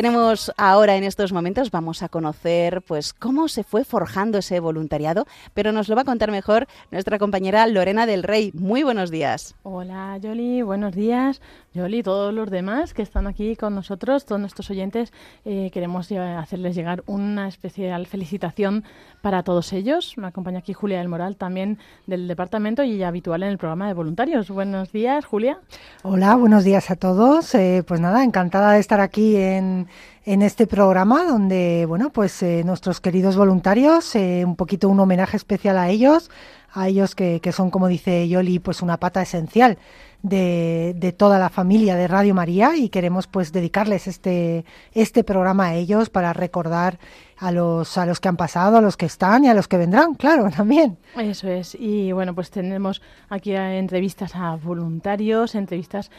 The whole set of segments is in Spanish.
Tenemos ahora en estos momentos, vamos a conocer pues cómo se fue forjando ese voluntariado, pero nos lo va a contar mejor nuestra compañera Lorena del Rey. Muy buenos días. Hola Yoli, buenos días. Yoli todos los demás que están aquí con nosotros, todos nuestros oyentes, eh, queremos hacerles llegar una especial felicitación para todos ellos. Me acompaña aquí Julia del Moral, también del departamento y habitual en el programa de voluntarios. Buenos días, Julia. Hola, buenos días a todos. Eh, pues nada, encantada de estar aquí en, en este programa donde, bueno, pues eh, nuestros queridos voluntarios, un poquito un homenaje especial a ellos, a ellos que, que son, como dice Yoli, pues una pata esencial de, toda la familia de Radio María y queremos pues dedicarles este, este programa a ellos para recordar a los, a los que han pasado, a los que están y a los que vendrán, claro, también. Eso es. Y bueno, pues tenemos aquí entrevistas a voluntarios, entrevistas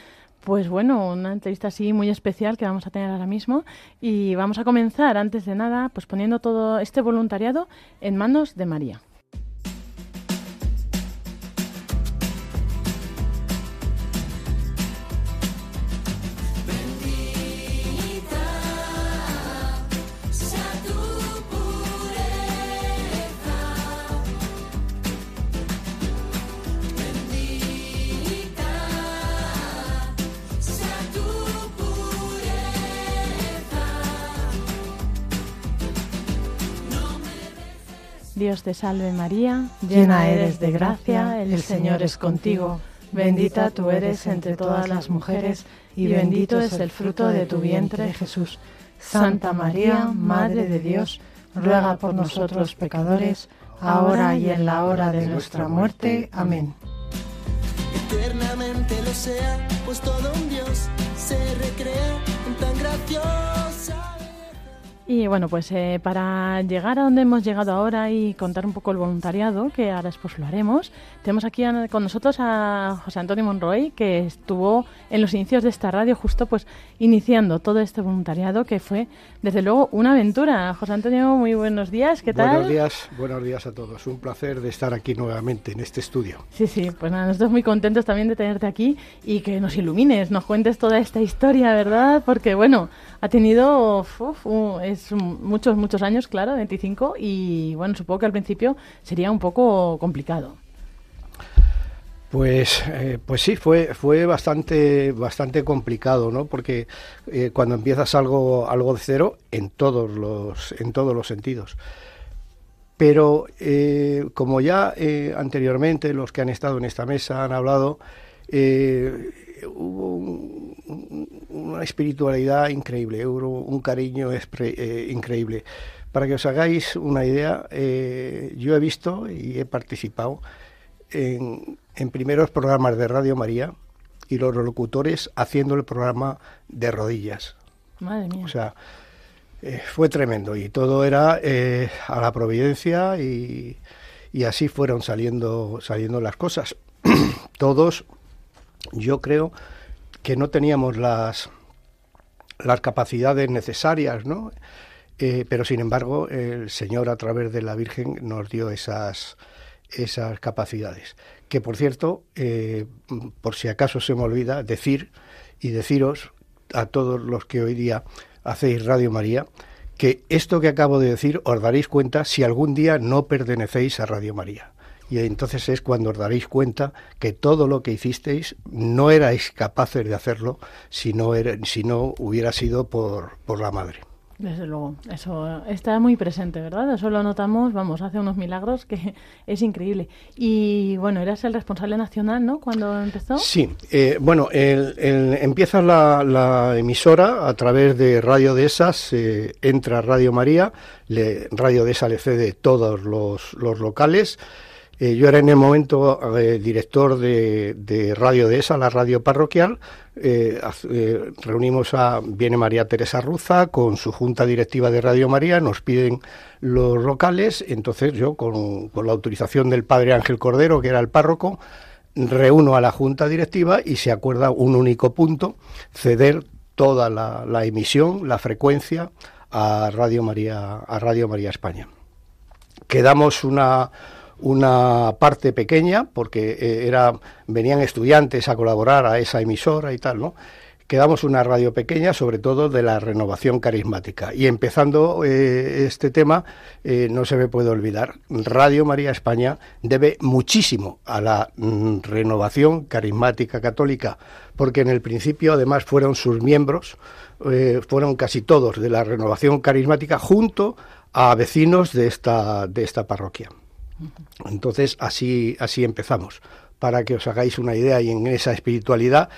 pues bueno, una entrevista así muy especial que vamos a tener ahora mismo y vamos a comenzar antes de nada pues poniendo todo este voluntariado en manos de María. Dios te salve María, llena eres de gracia, el Señor es contigo. Bendita tú eres entre todas las mujeres y bendito es el fruto de tu vientre Jesús. Santa María, Madre de Dios, ruega por nosotros pecadores, ahora y en la hora de nuestra muerte. Amén. Eternamente lo sea, pues todo un Dios se recrea en tan graciosa y bueno, pues eh, para llegar a donde hemos llegado ahora y contar un poco el voluntariado, que ahora después lo haremos, tenemos aquí con nosotros a José Antonio Monroy, que estuvo en los inicios de esta radio justo pues iniciando todo este voluntariado, que fue desde luego una aventura. José Antonio, muy buenos días, ¿qué tal? Buenos días, buenos días a todos. Un placer de estar aquí nuevamente en este estudio. Sí, sí, pues nada, nosotros muy contentos también de tenerte aquí y que nos ilumines, nos cuentes toda esta historia, ¿verdad? Porque bueno, ha tenido es muchos, muchos años, claro, 25, y bueno, supongo que al principio sería un poco complicado. Pues, eh, pues sí, fue, fue bastante, bastante complicado, ¿no? Porque eh, cuando empiezas algo, algo de cero, en todos los, en todos los sentidos. Pero eh, como ya anteriormente los que han estado en esta mesa han hablado, hubo una espiritualidad increíble, hubo un cariño eh, increíble. Para que os hagáis una idea, eh, yo he visto y he participado en, primeros programas de Radio María y los locutores haciendo el programa de rodillas. Madre mía. O sea, eh, fue tremendo y todo era a la providencia y, y así fueron saliendo, saliendo las cosas. Todos yo creo que no teníamos las, las capacidades necesarias, ¿no? Eh, pero sin embargo, el Señor a través de la Virgen nos dio esas, esas capacidades. Que por cierto, eh, por si acaso se me olvida, decir y deciros a todos los que hoy día hacéis Radio María, que esto que acabo de decir os daréis cuenta si algún día no pertenecéis a Radio María y entonces es cuando os daréis cuenta que todo lo que hicisteis no erais capaces de hacerlo si no, era, si no hubiera sido por, por la madre. Desde luego, eso está muy presente, ¿verdad? Eso lo notamos, vamos, hace unos milagros que es increíble. Y bueno, eras el responsable nacional, ¿no? Cuando empezó. Sí, eh, bueno, el, empieza la, emisora a través de Radio de Esas, entra Radio María, le, Radio de Esa le cede todos los, los locales. Eh, yo era en el momento eh, director de, Radio de esa, la radio parroquial. Eh, reunimos a, viene María Teresa Ruza con su junta directiva de Radio María, nos piden los locales, entonces yo con, la autorización del padre Ángel Cordero, que era el párroco, reúno a la junta directiva y se acuerda un único punto, ceder toda la, la emisión, la frecuencia a Radio María, a Radio María España. Quedamos una una parte pequeña, porque eh, era, venían estudiantes a colaborar a esa emisora y tal, ¿no? quedamos una radio pequeña, sobre todo de la renovación carismática. Y empezando eh, este tema, eh, no se me puede olvidar, Radio María España debe muchísimo a la mm, renovación carismática católica, porque en el principio además fueron sus miembros, fueron casi todos de la renovación carismática junto a vecinos de esta, de esta parroquia. Entonces así, así empezamos para que os hagáis una idea y en esa espiritualidad,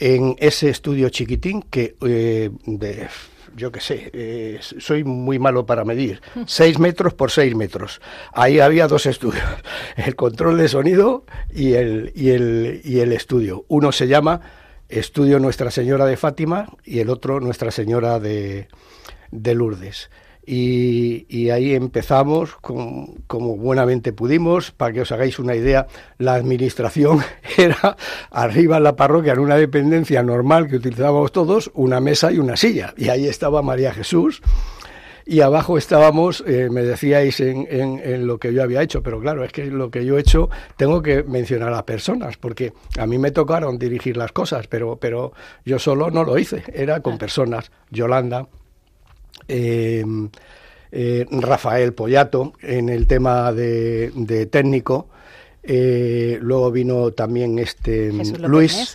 en ese estudio chiquitín que eh, de, yo qué sé, eh, soy muy malo para medir, seis metros por seis metros. Ahí había dos estudios, el control de sonido y el, y el, y el estudio. Uno se llama Estudio Nuestra Señora de Fátima y el otro Nuestra Señora de, de Lourdes. Y, ahí empezamos como buenamente pudimos. Para que os hagáis una idea, la administración era arriba en la parroquia, en una dependencia normal que utilizábamos todos, una mesa y una silla. Y ahí estaba María Jesús. Y abajo estábamos, eh, me decíais en, en, lo que yo había hecho, pero claro, es que lo que yo he hecho tengo que mencionar a personas, porque a mí me tocaron dirigir las cosas, pero, pero yo solo no lo hice, era con personas. Yolanda, Em, eh, Rafael Pollato en el tema de, técnico. Eh, luego vino también este Luis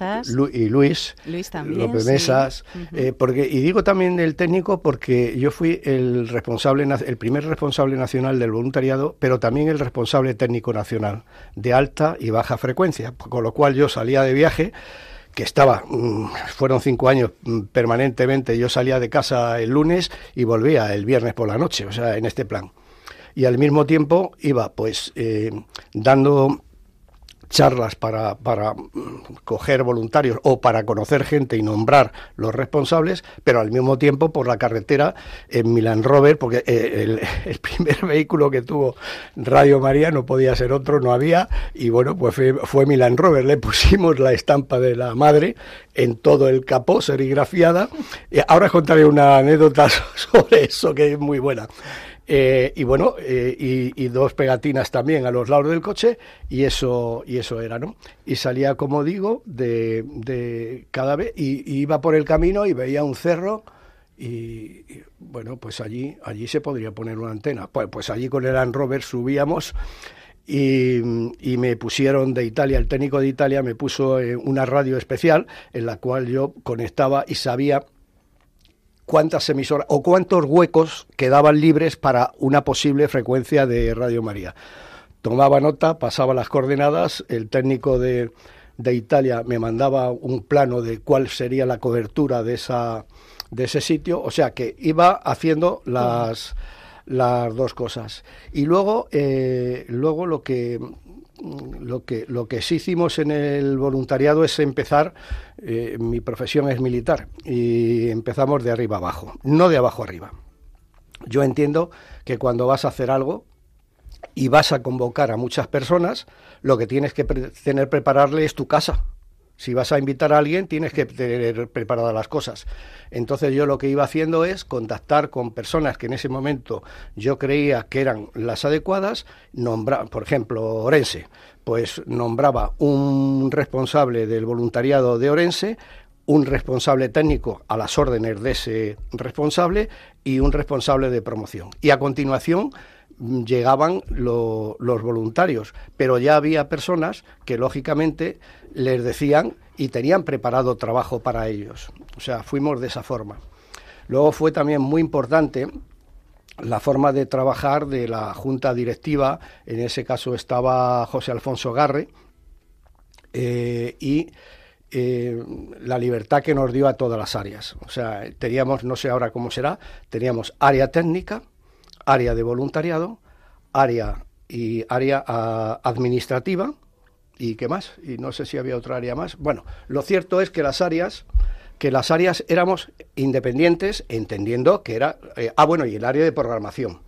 y Luis, López Mesas, eh, porque y digo también el técnico porque yo fui el responsable el primer responsable nacional del voluntariado, pero también el responsable técnico nacional de alta y baja frecuencia, con lo cual yo salía de viaje que estaba, mm, fueron cinco años mm, permanentemente, yo salía de casa el lunes y volvía el viernes por la noche, o sea, en este plan. Y al mismo tiempo iba pues eh, dando charlas para, para coger voluntarios o para conocer gente y nombrar los responsables, pero al mismo tiempo por la carretera en Milan Rover, porque eh, el, primer vehículo que tuvo Radio María no podía ser otro, no había, y bueno, pues fue, fue Milan Rover, le pusimos la estampa de la madre en todo el capó, serigrafiada. Ahora contaré una anécdota sobre eso que es muy buena. Eh, y bueno, eh, y, dos pegatinas también a los lados del coche, y eso, y eso era, ¿no? Y salía, como digo, de, de cada vez, y, iba por el camino y veía un cerro, y, bueno, pues allí, allí se podría poner una antena. Pues, pues allí con el Land Rover subíamos. Y, y, me pusieron de Italia, el técnico de Italia me puso eh, una radio especial en la cual yo conectaba y sabía cuántas emisoras o cuántos huecos quedaban libres para una posible frecuencia de Radio María. Tomaba nota, pasaba las coordenadas, el técnico de, de Italia me mandaba un plano de cuál sería la cobertura de esa de ese sitio, o sea que iba haciendo las las dos cosas. Y luego, eh, luego lo que lo que, lo que sí hicimos en el voluntariado es empezar, eh, mi profesión es militar, y empezamos de arriba abajo, no de abajo arriba. Yo entiendo que cuando vas a hacer algo y vas a convocar a muchas personas, lo que tienes que tener prepararle es tu casa. Si vas a invitar a alguien, tienes que tener preparadas las cosas. Entonces yo lo que iba haciendo es contactar con personas que en ese momento yo creía que eran las adecuadas, por ejemplo, Orense, pues nombraba un responsable del voluntariado de Orense, un responsable técnico a las órdenes de ese responsable y un responsable de promoción. Y a continuación llegaban los voluntarios, pero ya había personas que lógicamente les decían y tenían preparado trabajo para ellos. O sea, fuimos de esa forma. Luego fue también muy importante la forma de trabajar de la junta directiva, en ese caso estaba José Alfonso Garre, eh, y eh, la libertad que nos dio a todas las áreas. O sea, teníamos, no sé ahora cómo será, teníamos área técnica, área de voluntariado, área y área ah, administrativa y qué más y no sé si había otra área más. Bueno, lo cierto es que las áreas que las áreas éramos independientes, entendiendo que era eh, ah bueno y el área de programación.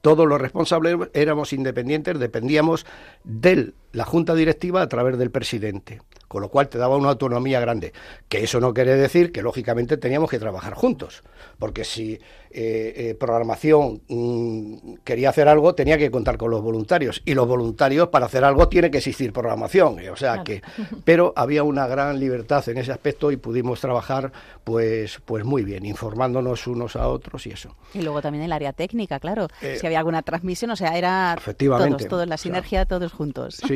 Todos los responsables éramos independientes, dependíamos de la junta directiva a través del presidente. con lo cual te daba una autonomía grande. Que eso no quiere decir que, lógicamente, teníamos que trabajar juntos, porque si eh, eh, programación mm, quería hacer algo, tenía que contar con los voluntarios. Y los voluntarios, para hacer algo, tiene que existir programación. O sea que, pero había una gran libertad en ese aspecto y pudimos trabajar, pues, pues muy bien, informándonos unos a otros y eso. Y luego también el área técnica, claro. Eh, si había alguna transmisión, o sea, era efectivamente, todos, la sinergia, todos juntos. Sí,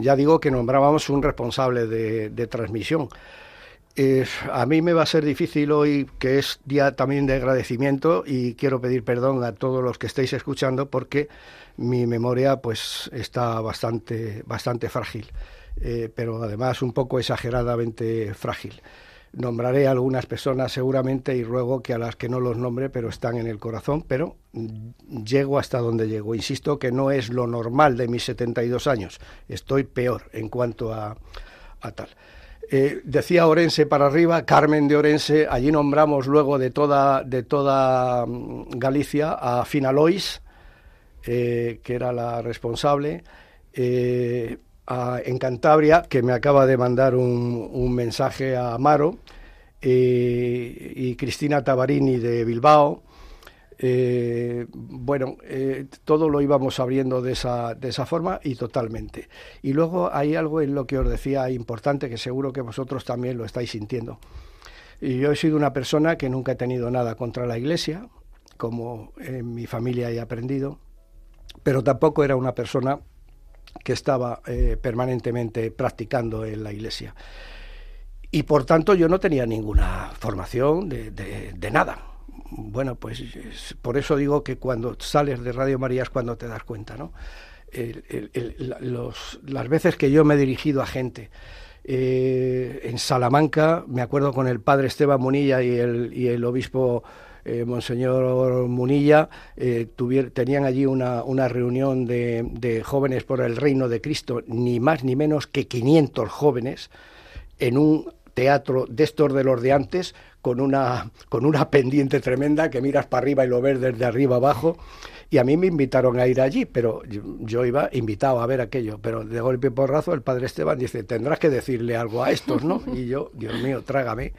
ya digo que nombrábamos un responsable de, transmisión a mí me va a ser difícil hoy, que es día también de agradecimiento, y quiero pedir perdón a todos los que estéis escuchando porque mi memoria pues está bastante, bastante frágil, eh, pero además un poco exageradamente frágil. Nombraré a algunas personas seguramente y ruego que a las que no los nombre, pero están en el corazón, pero llego hasta donde llego. Insisto que no es lo normal de mis 72 años, estoy peor en cuanto a, a tal. Eh, decía Orense para arriba, Carmen de Orense, allí nombramos luego de toda, de toda mm, Galicia a Finalois, eh, que era la responsable, eh, en Cantabria, que me acaba de mandar un, un mensaje a Amaro, y Cristina Tavarini de Bilbao, eh, bueno, eh, todo lo íbamos abriendo de esa, de esa forma y totalmente. Y luego hay algo en lo que os decía importante que seguro que vosotros también lo estáis sintiendo. Y yo he sido una persona que nunca he tenido nada contra la Iglesia, como en mi familia he aprendido, pero tampoco era una persona que estaba eh, permanentemente practicando en la Iglesia. Y por tanto yo no tenía ninguna formación de, nada bueno, pues por eso digo que cuando sales de Radio María es cuando te das cuenta, ¿no? las veces que yo me he dirigido a gente, eh, en Salamanca, me acuerdo con el padre Esteban Munilla y el obispo eh, Monseñor Munilla, eh, tenían allí una, reunión de, de, jóvenes por el reino de Cristo, ni más ni menos que 500 jóvenes, en un teatro de estos de los de antes, con una, con una pendiente tremenda que miras para arriba y lo ves desde arriba abajo. Y a mí me invitaron a ir allí, pero yo, iba invitado a ver aquello. Pero de golpe y porrazo el padre Esteban dice, tendrás que decirle algo a estos, ¿no? Y yo, Dios mío, trágame.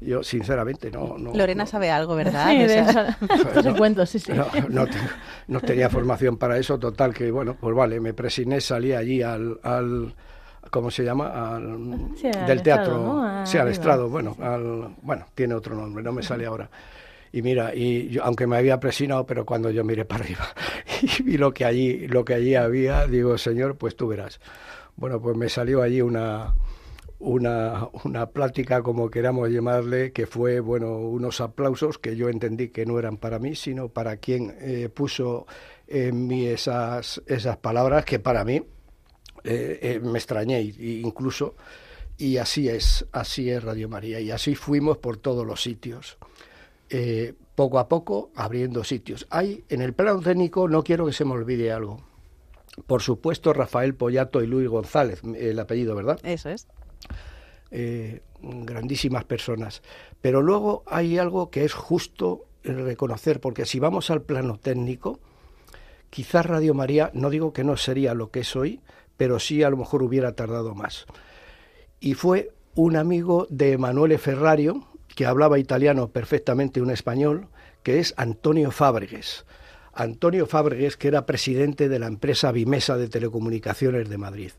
Yo, sinceramente, no... no Lorena sabe algo, ¿verdad? Sí, de eso. sí, sí. No, tenía formación para eso, total, que bueno, pues vale, me presigné, salí allí al ¿cómo se llama? del teatro, sí, al estrado, bueno, al, bueno, tiene otro nombre, no me sale ahora. Y mira, y yo, aunque me había presionado, pero cuando yo miré para arriba y vi lo que allí, lo que allí había, digo, señor, pues tú verás. Bueno, pues me salió allí una, una, una plática, como queramos llamarle, que fue, bueno, unos aplausos que yo entendí que no eran para mí, sino para quien eh, puso en mí esas, esas palabras que para mí eh, eh, me extrañé incluso y así es, así es Radio María y así fuimos por todos los sitios. Eh, poco a poco abriendo sitios. Hay en el plano técnico no quiero que se me olvide algo. Por supuesto Rafael Pollato y Luis González, el apellido, ¿verdad? Eso es. grandísimas personas. Pero luego hay algo que es justo reconocer, porque si vamos al plano técnico, quizás Radio María, no digo que no sería lo que es hoy, pero sí a lo mejor hubiera tardado más. Y fue un amigo de Emanuele Ferrario, que hablaba italiano perfectamente, un español, que es Antonio Fábregues. Antonio Fábregues, que era presidente de la empresa Bimesa de Telecomunicaciones de Madrid.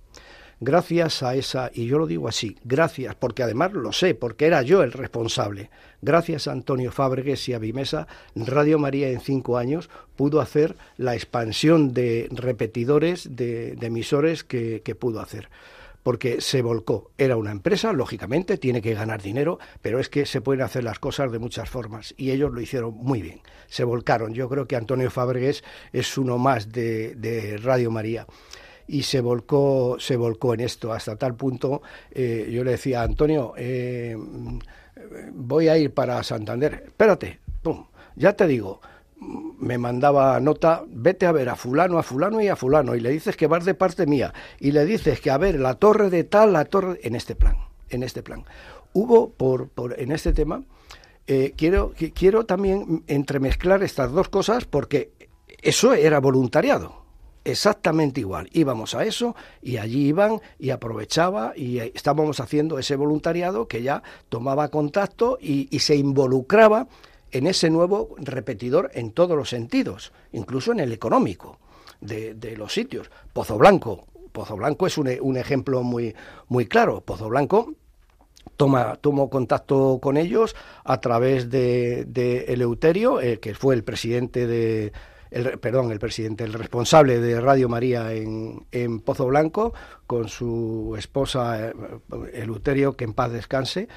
Gracias a esa, y yo lo digo así, gracias, porque además lo sé, porque era yo el responsable, gracias a Antonio Fábregues y a Bimesa, Radio María en cinco años pudo hacer la expansión de repetidores, de, emisores que, pudo hacer porque se volcó. Era una empresa, lógicamente, tiene que ganar dinero, pero es que se pueden hacer las cosas de muchas formas y ellos lo hicieron muy bien. Se volcaron. Yo creo que Antonio Fábregues es uno más de Radio María y se volcó, se volcó en esto. Hasta tal punto, eh, yo le decía, Antonio, eh, voy a ir para Santander, espérate, pum, ya te digo, me mandaba nota, vete a ver a fulano, a fulano y a fulano, y le dices que vas de parte mía, y le dices que a ver la torre de tal, la torre, en este plan, en este plan. Hubo por, por en este tema, eh, quiero, quiero también entremezclar estas dos cosas porque eso era voluntariado exactamente igual. Íbamos a eso y allí iban y aprovechaba y estábamos haciendo ese voluntariado que ya tomaba contacto y, se involucraba en ese nuevo repetidor en todos los sentidos, incluso en el económico de, los sitios. Pozo Blanco, Pozo Blanco es un, ejemplo muy, muy claro. Pozo Blanco toma, tomó contacto con ellos a través de, Eleuterio, eh, que fue el presidente de, el, perdón, el presidente, el responsable de Radio María en, en Pozo Blanco, con su esposa eh, Eleuterio, que en paz descanse,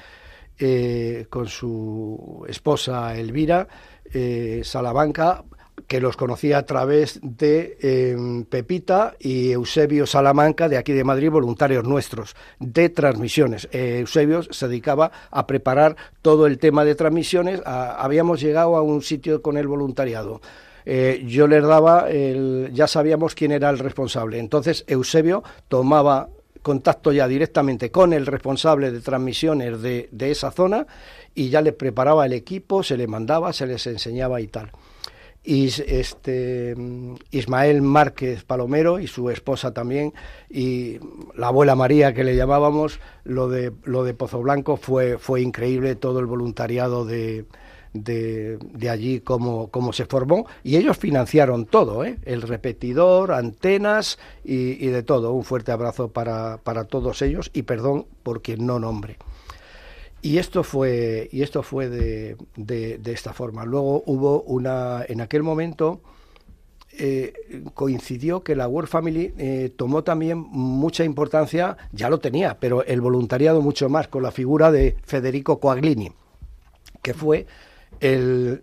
eh, con su esposa Elvira eh, Salamanca, que los conocía a través de em, Pepita y Eusebio Salamanca, de aquí de Madrid, voluntarios nuestros, de transmisiones. Eusebio se dedicaba a preparar todo el tema de transmisiones. habíamos llegado a un sitio con el voluntariado eh, yo les daba, el, ya sabíamos quién era el responsable. Entonces Eusebio tomaba contacto ya directamente con el responsable de transmisiones de, de esa zona y ya le preparaba el equipo, se le mandaba, se les enseñaba y tal. Y este Ismael Márquez Palomero y su esposa también y la abuela María que le llamábamos lo de lo de Pozo Blanco fue fue increíble todo el voluntariado de, de, allí cómo, cómo, se formó y ellos financiaron todo, ¿eh? el repetidor, antenas y, de todo. Un fuerte abrazo para, para, todos ellos y perdón por quien no nombre. Y esto fue, y esto fue de, de, esta forma. Luego hubo una, en aquel momento, eh, coincidió que la World Family eh, tomó también mucha importancia, ya lo tenía, pero el voluntariado mucho más, con la figura de Federico Coaglini, que fue el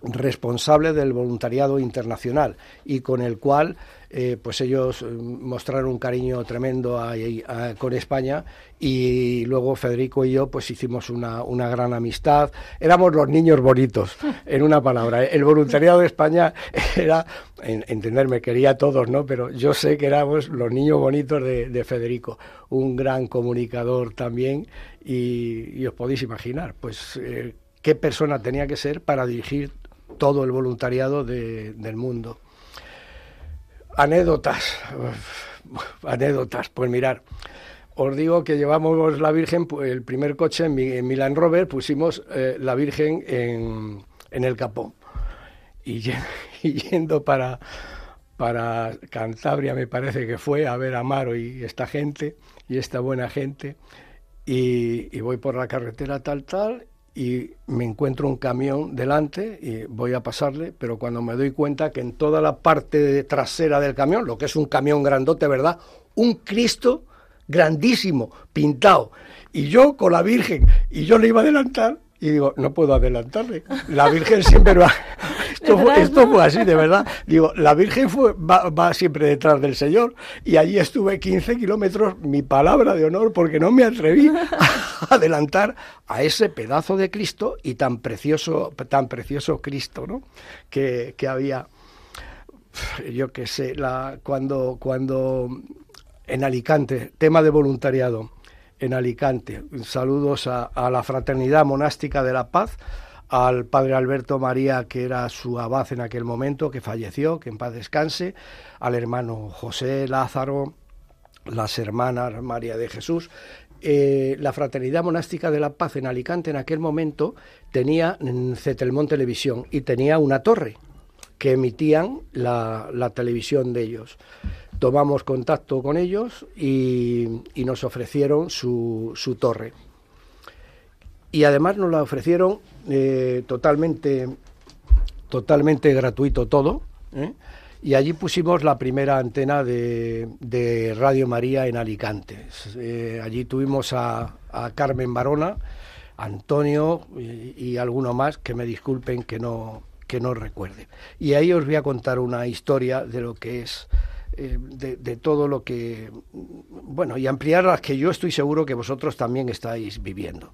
responsable del voluntariado internacional y con el cual eh, pues ellos eh, mostraron un cariño tremendo con España y luego Federico y yo pues hicimos una, una, gran amistad. Éramos los niños bonitos en una palabra. El voluntariado de España era entenderme quería a todos no pero yo sé que éramos los niños bonitos de, Federico un gran comunicador también y, os podéis imaginar pues eh, qué persona tenía que ser para dirigir todo el voluntariado del mundo. Anécdotas, anécdotas, pues mirar, os digo que llevamos la Virgen, el primer coche en, mi, Milan Rover, pusimos eh, la Virgen en, el capó. Y, yendo para, para Cantabria, me parece que fue, a ver a Maro y esta gente, y esta buena gente, y voy por la carretera tal, tal, y me encuentro un camión delante y voy a pasarle, pero cuando me doy cuenta que en toda la parte trasera del camión, lo que es un camión grandote, ¿verdad? Un Cristo grandísimo, pintado. Y yo con la Virgen, y yo le iba a adelantar, y digo, no puedo adelantarle. La Virgen siempre va. Esto, fue, así, de verdad. Digo, la Virgen fue, va, siempre detrás del Señor. Y allí estuve 15 kilómetros, mi palabra de honor, porque no me atreví a adelantar a ese pedazo de Cristo y tan precioso, tan precioso Cristo, ¿no? Que, que había. Yo qué sé, la, cuando, cuando en Alicante, tema de voluntariado en Alicante. Saludos a, la Fraternidad Monástica de la Paz, al padre Alberto María, que era su abad en aquel momento, que falleció, que en paz descanse, al hermano José Lázaro, las hermanas María de Jesús. Eh, la Fraternidad Monástica de la Paz en Alicante en aquel momento tenía Cetelmón Televisión y tenía una torre que emitían la, la televisión de ellos tomamos contacto con ellos y, nos ofrecieron su, su, torre. Y además nos la ofrecieron eh, totalmente, totalmente gratuito todo. ¿eh? Y allí pusimos la primera antena de, de Radio María en Alicante. Eh, allí tuvimos a, Carmen Barona, Antonio y, y alguno más, que me disculpen que no, que no recuerde. Y ahí os voy a contar una historia de lo que es de, todo lo que, bueno, y ampliar las que yo estoy seguro que vosotros también estáis viviendo.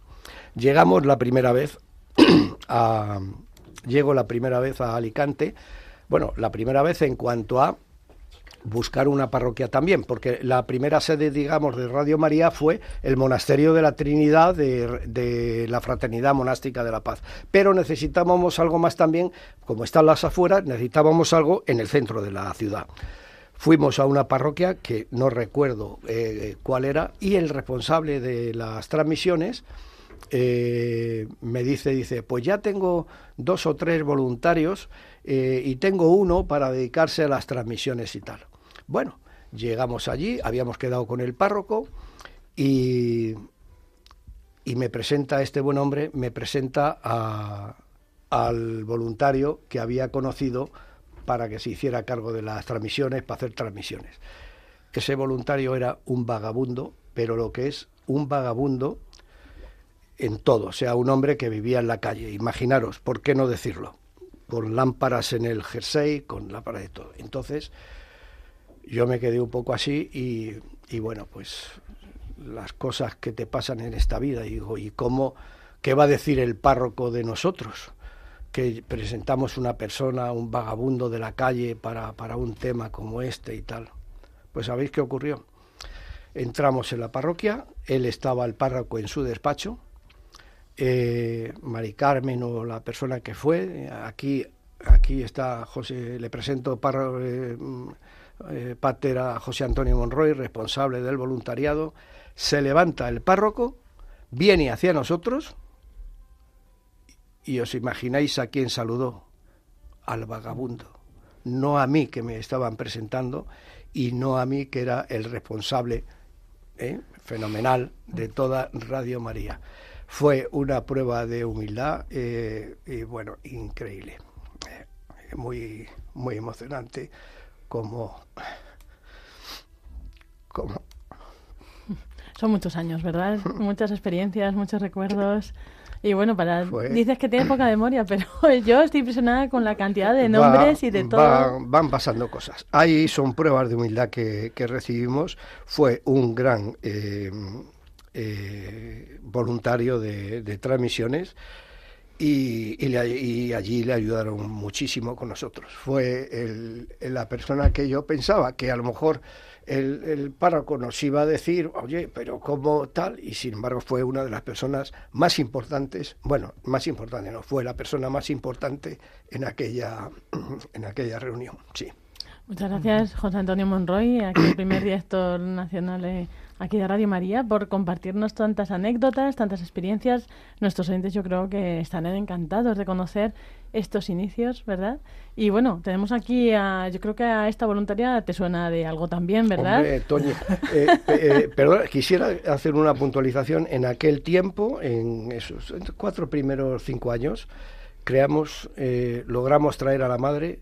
Llegamos la primera vez llego la primera vez a Alicante, bueno, la primera vez en cuanto a buscar una parroquia también, porque la primera sede, digamos, de Radio María fue el Monasterio de la Trinidad de, de, la Fraternidad Monástica de la Paz. Pero necesitábamos algo más también, como están las afueras, necesitábamos algo en el centro de la ciudad fuimos a una parroquia que no recuerdo eh, cuál era y el responsable de las transmisiones eh, me dice, dice, pues ya tengo dos o tres voluntarios eh, y tengo uno para dedicarse a las transmisiones y tal. Bueno, llegamos allí, habíamos quedado con el párroco y, y me presenta este buen hombre, me presenta al voluntario que había conocido para que se hiciera cargo de las transmisiones, para hacer transmisiones. Ese voluntario era un vagabundo, pero lo que es un vagabundo en todo, o sea, un hombre que vivía en la calle. Imaginaros, ¿por qué no decirlo? Con lámparas en el jersey, con lámparas de todo. Entonces, yo me quedé un poco así y, y bueno, pues las cosas que te pasan en esta vida, y digo, ¿y cómo, qué va a decir el párroco de nosotros? Que presentamos una persona, un vagabundo de la calle para, para un tema como este y tal. Pues ¿sabéis qué ocurrió? Entramos en la parroquia, él estaba el párroco en su despacho, eh, Mari Carmen o la persona que fue. Aquí, aquí está José, le presento eh, eh, pater a José Antonio Monroy, responsable del voluntariado. Se levanta el párroco, viene hacia nosotros y os imagináis a quién saludó, al vagabundo, no a mí que me estaban presentando y no a mí que era el responsable ¿eh? fenomenal de toda Radio María fue una prueba de humildad eh, y bueno, increíble, eh, muy, muy emocionante como, como... Son muchos años, ¿verdad? Muchas experiencias, muchos recuerdos. Y bueno, para dices que tienes poca memoria, pero yo estoy impresionada con la cantidad de nombres y de todo. van pasando cosas. Ahí son pruebas de humildad que, que recibimos. Fue un gran eh, eh, voluntario de, transmisiones y, allí le ayudaron muchísimo con nosotros. Fue la persona que yo pensaba que a lo mejor el, párroco nos iba a decir, oye, pero ¿cómo tal? Y sin embargo fue una de las personas más importantes, bueno, más importante no, fue la persona más importante en aquella, en aquella reunión, sí. Muchas gracias, José Antonio Monroy, aquí el primer director nacional aquí de Radio María, por compartirnos tantas anécdotas, tantas experiencias. Nuestros oyentes yo creo que están encantados de conocer estos inicios, ¿verdad? Y bueno, tenemos aquí, a, yo creo que a esta voluntaria te suena de algo también, ¿verdad? Hombre, Toño, eh, eh, perdón, quisiera hacer una puntualización. En aquel tiempo, en esos cuatro primeros cinco años, creamos, eh, logramos traer a la madre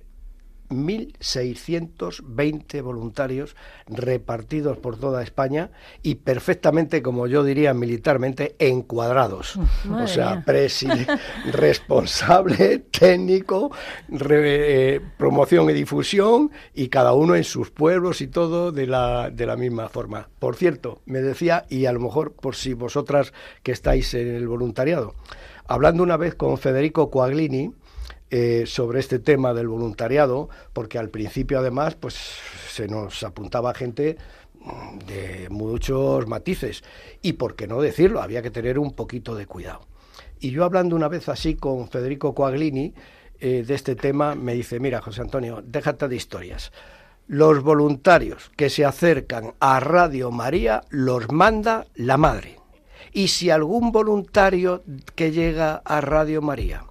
1.620 voluntarios repartidos por toda España y perfectamente, como yo diría militarmente, encuadrados. o sea, responsable, técnico, eh, promoción y difusión y cada uno en sus pueblos y todo de la, de la misma forma. Por cierto, me decía, y a lo mejor por si vosotras que estáis en el voluntariado, hablando una vez con Federico Coaglini, eh, sobre este tema del voluntariado, porque al principio además pues se nos apuntaba gente mm, de muchos matices y por qué no decirlo, había que tener un poquito de cuidado. Y yo hablando una vez así con Federico Coaglini eh, de este tema, me dice, mira José Antonio, déjate de historias. Los voluntarios que se acercan a Radio María los manda la madre. Y si algún voluntario que llega a Radio María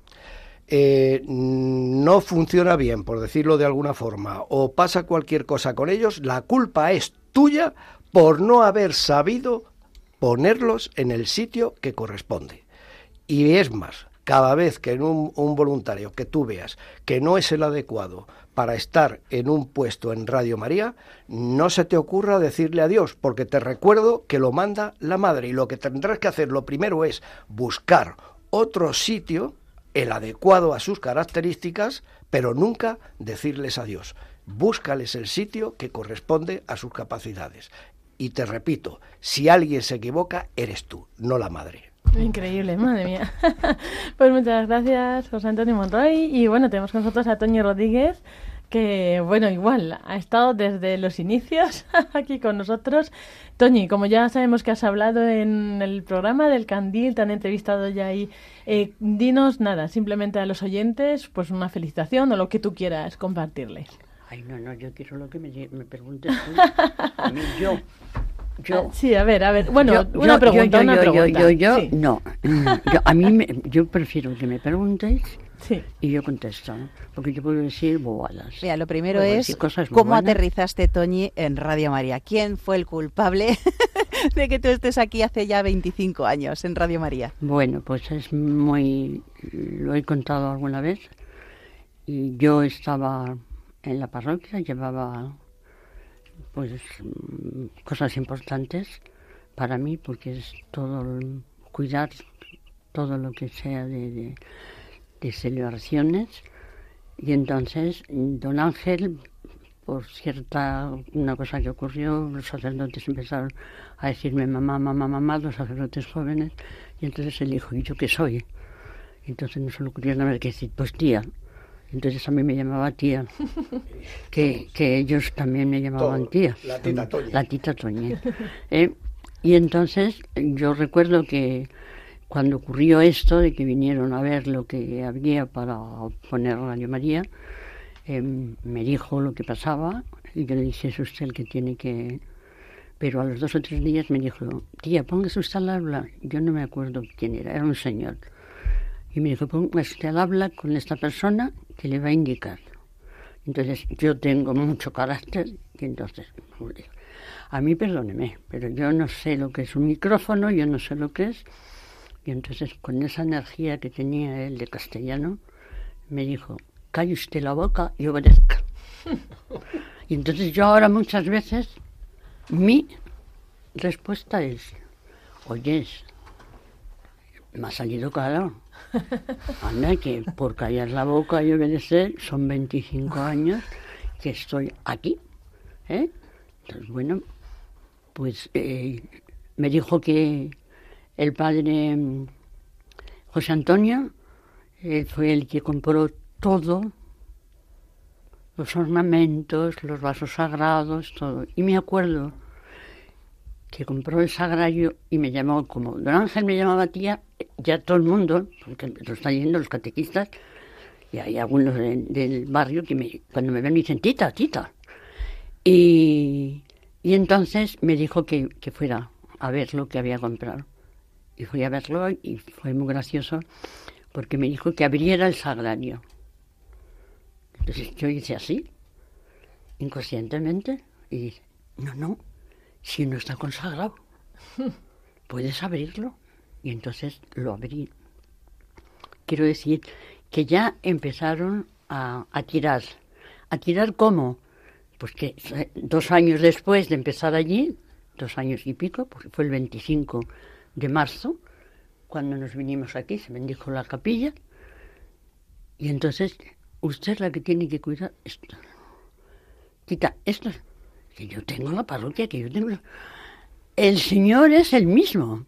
eh, no funciona bien, por decirlo de alguna forma, o pasa cualquier cosa con ellos, la culpa es tuya por no haber sabido ponerlos en el sitio que corresponde. Y es más, cada vez que en un, un, voluntario que tú veas que no es el adecuado para estar en un puesto en Radio María, no se te ocurra decirle adiós, porque te recuerdo que lo manda la madre y lo que tendrás que hacer lo primero es buscar otro sitio el adecuado a sus características, pero nunca decirles adiós. Búscales el sitio que corresponde a sus capacidades. Y te repito, si alguien se equivoca, eres tú, no la madre. Increíble, madre mía. pues muchas gracias, José Antonio Monroy. Y bueno, tenemos con nosotros a Toño Rodríguez, que, bueno, igual, ha estado desde los inicios aquí con nosotros. Toñi, como ya sabemos que has hablado en el programa del Candil, te han entrevistado ya ahí, eh, dinos nada, simplemente a los oyentes, pues una felicitación o lo que tú quieras compartirles. Ay, no, no, yo quiero lo que me, me preguntes tú. A mí, yo. Yo, ah, sí, a ver, a ver. Bueno, una pregunta, yo, una yo, pregunta. Yo, yo, yo, no. a mí, me, yo prefiero que me preguntéis sí. y yo contesto, porque yo puedo decir bobadas. Mira, lo primero es cómo aterrizaste, Toñi, en Radio María. ¿Quién fue el culpable de que tú estés aquí hace ya 25 años en Radio María? Bueno, pues es muy... Lo he contado alguna vez. Y yo estaba en la parroquia, llevaba pues cosas importantes para mí porque es todo cuidar todo lo que sea de, de, celebraciones y entonces don Ángel por cierta una cosa que ocurrió los sacerdotes empezaron a decirme mamá mamá mamá los sacerdotes jóvenes y entonces él dijo y yo qué soy entonces no se le ocurrió nada más que decir pues tía entonces a mí me llamaba tía, que, que ellos también me llamaban tía. La tita Toña. La tita. Eh, y entonces yo recuerdo que cuando ocurrió esto, de que vinieron a ver lo que había para poner Radio María, em, me dijo lo que pasaba y yo le dije, es usted el que tiene que... Pero a los dos o tres días me dijo, tía, póngase usted al habla. Yo no me acuerdo quién era, era un señor. Y me dijo, póngase usted al habla con esta persona que le va a indicar. Entonces, yo tengo mucho carácter y entonces, a mí perdóneme, pero yo no sé lo que es un micrófono, yo no sé lo que es. Y entonces, con esa energía que tenía él de castellano, me dijo, calle usted la boca y obedezca. y entonces yo ahora muchas veces, mi respuesta es, oyes, me ha salido claro Anda, que por callar la boca y obedecer son 25 años que estoy aquí. ¿eh? Entonces, bueno, pues eh, me dijo que el padre mm, José Antonio él fue el que compró todo, los ornamentos, los vasos sagrados, todo. Y me acuerdo que compró el sagrario y me llamó, como Don Ángel me llamaba tía, ya todo el mundo, porque lo están yendo los catequistas, y hay algunos del barrio que me, cuando me ven me dicen, tita, tita. Y, y entonces me dijo que, que fuera a ver lo que había comprado. Y fui a verlo y fue muy gracioso porque me dijo que abriera el sagrario. Entonces yo hice así, inconscientemente, y dije, no, no, si no está consagrado, puedes abrirlo. Y entonces lo abrí. Quiero decir que ya empezaron a, tirar. ¿A tirar cómo? Pues que dos años después de empezar allí, dos años y pico, porque fue el 25 de marzo, cuando nos vinimos aquí, se bendijo la capilla, y entonces usted es la que tiene que cuidar esto. Quita, esto que yo tengo la parroquia, que yo tengo... El Señor es el mismo.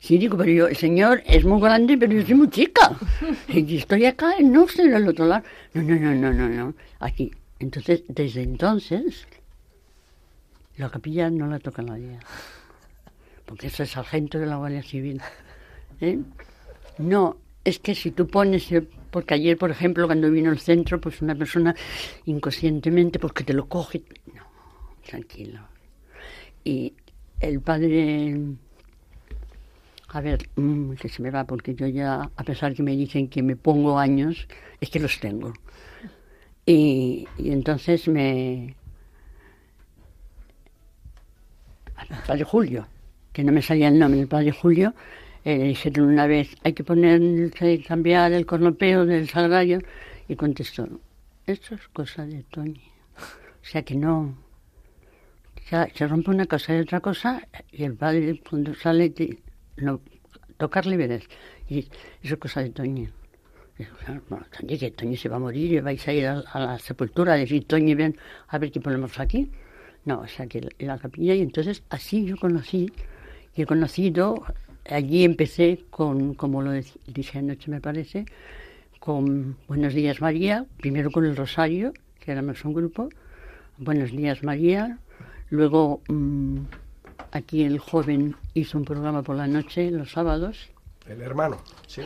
Sí, digo, pero yo, el Señor es muy grande, pero yo soy muy chica. Y estoy acá, no estoy al otro lado. No, no, no, no, no, no. Aquí. Entonces, desde entonces, la capilla no la toca nadie. Porque es el sargento de la Guardia Civil. ¿eh? No, es que si tú pones, eh, porque ayer, por ejemplo, cuando vino al centro, pues una persona inconscientemente, pues que te lo coge. No, tranquilo. Y el padre a ver, mm, que se me va, porque yo ya, a pesar que me dicen que me pongo años, es que los tengo. Y, entonces me... Padre Julio, que no me salía el nombre, el padre Julio, eh, le dijeron una vez, hay que poner, cambiar el cornopeo del sagrario, y contestó, esto es cosa de Toñi. O sea que no, se rompe una cosa y otra cosa, y el padre cuando sale no, tocarle veres. Y eso es cosa de Toño. Bueno, Toño, que se va a morir y vais a ir a, la sepultura a decir, Toño, ven a ver qué ponemos aquí. No, o sea, que la, la capilla, y entonces así yo conocí, he conocido, allí empecé con, como lo dije anoche me parece, con Buenos Días María, primero con el Rosario, que éramos un grupo, Buenos Días María, luego... Mm, Aquí el joven hizo un programa por la noche, los sábados. El hermano, sí.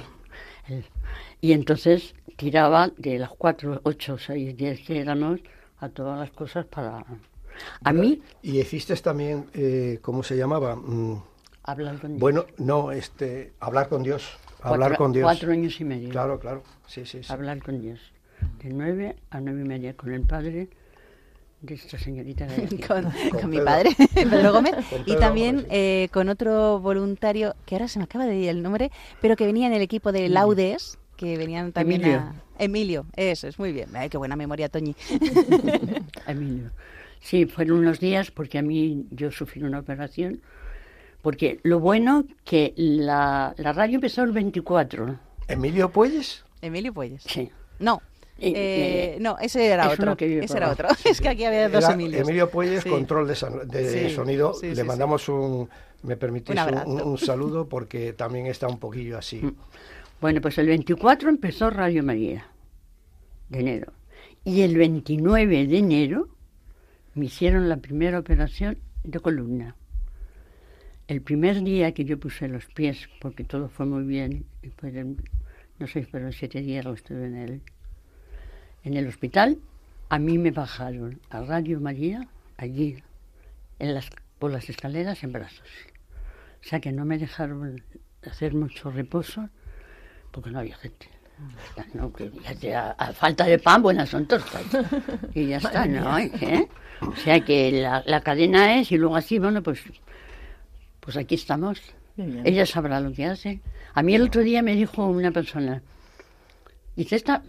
y entonces tiraba de las cuatro, ocho, seis, diez que éramos a todas las cosas para... A mí... Y hiciste también, eh, ¿cómo se llamaba? Mm, hablar con Dios. Bueno, no, este, hablar con Dios. Hablar con Dios. Cuatro años y medio. Claro, claro. Sí, sí, sí. Hablar con Dios. De nueve a nueve y media con el padre de esta señorita con, mi padre, Pedro Gómez, y también eh, con otro voluntario, que ahora se me acaba de ir el nombre, pero que venía en el equipo de Laudes, que venían también Emilio. a... Emilio, eso es, muy bien. Ay, qué buena memoria, Toñi. Emilio. Sí, fueron unos días porque a mí yo sufrí una operación, porque lo bueno que la, la radio empezó el 24. ¿Emilio Puelles? Emilio Puelles. Sí. No, eh, no, ese era otro. ese era otro. es que aquí había dos Emilios. Emilio Puelles, control de, sonido. Le mandamos un, me permitís, un, saludo porque también está un poquillo así. Mm. Bueno, pues el 24 empezó Radio María, de enero. Y el 29 de enero me hicieron la primera operación de columna. El primer día que yo puse los pies, porque todo fue muy bien, y no sé, pero siete días lo estuve en él en el hospital, a mí me bajaron a Radio María, allí, en las, por las escaleras en brazos. O sea que no me dejaron hacer mucho reposo porque no había gente. No, que a, falta de pan, buenas son tortas. Y ya está, ¿no? ¿Eh? O sea que la, la, cadena es, y luego así, bueno, pues, pues aquí estamos. Ella sabrá lo que hace. A mí el otro día me dijo una persona, dice, esta,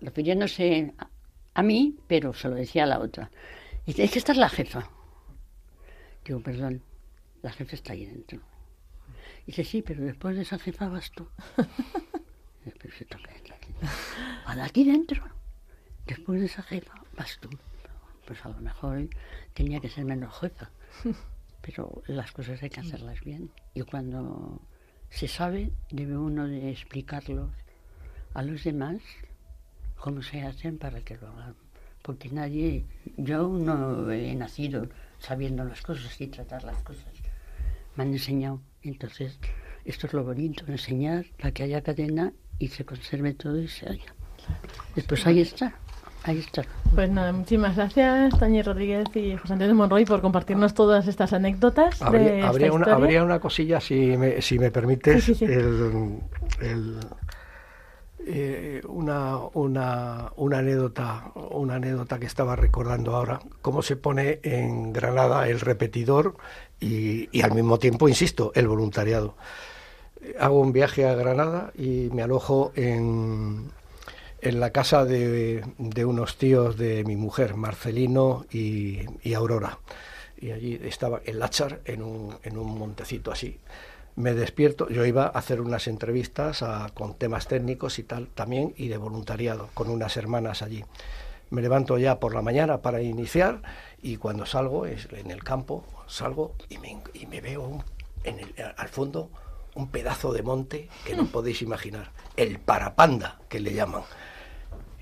refiriéndose a, mí, pero se lo decía a la otra. Dice, es que esta es la jefa. Digo, perdón, la jefa está ahí dentro. Dice, sí, pero después de esa jefa vas tú. pero se toca aquí. aquí dentro. Después de esa jefa vas tú. Pues a lo mejor tenía que ser menos jefa. Pero las cosas hay que hacerlas bien. Y cuando se sabe, debe uno de explicarlos a los demás cómo se hacen para que lo hagan. Porque nadie, yo no he nacido sabiendo las cosas y tratar las cosas. Me han enseñado. Entonces, esto es lo bonito, enseñar para que haya cadena y se conserve todo y se haya. Después ahí está. Ahí está. Pues nada, muchísimas gracias, Tañi Rodríguez y José Antonio Monroy, por compartirnos todas estas anécdotas. Habría, habría, una, habría una, cosilla, si me, si me permites, el, eh, una, una, una, anécdota, una anécdota que estaba recordando ahora, cómo se pone en Granada el repetidor y, y al mismo tiempo, insisto, el voluntariado. Hago un viaje a Granada y me alojo en, en la casa de, de, unos tíos de mi mujer, Marcelino y, y Aurora. Y allí estaba el Lachar en un, en un montecito así me despierto, yo iba a hacer unas entrevistas con temas técnicos y tal también y de voluntariado con unas hermanas allí. Me levanto ya por la mañana para iniciar y cuando salgo es en el campo, salgo y me, y me veo en el, al fondo un pedazo de monte que no podéis imaginar, el parapanda que le llaman.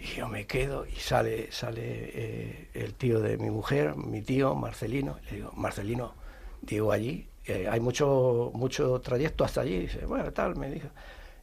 Y yo me quedo y sale, sale eh, el tío de mi mujer, mi tío Marcelino, le digo, Marcelino, digo allí hay mucho, mucho trayecto hasta allí. dice, bueno, tal, me dijo.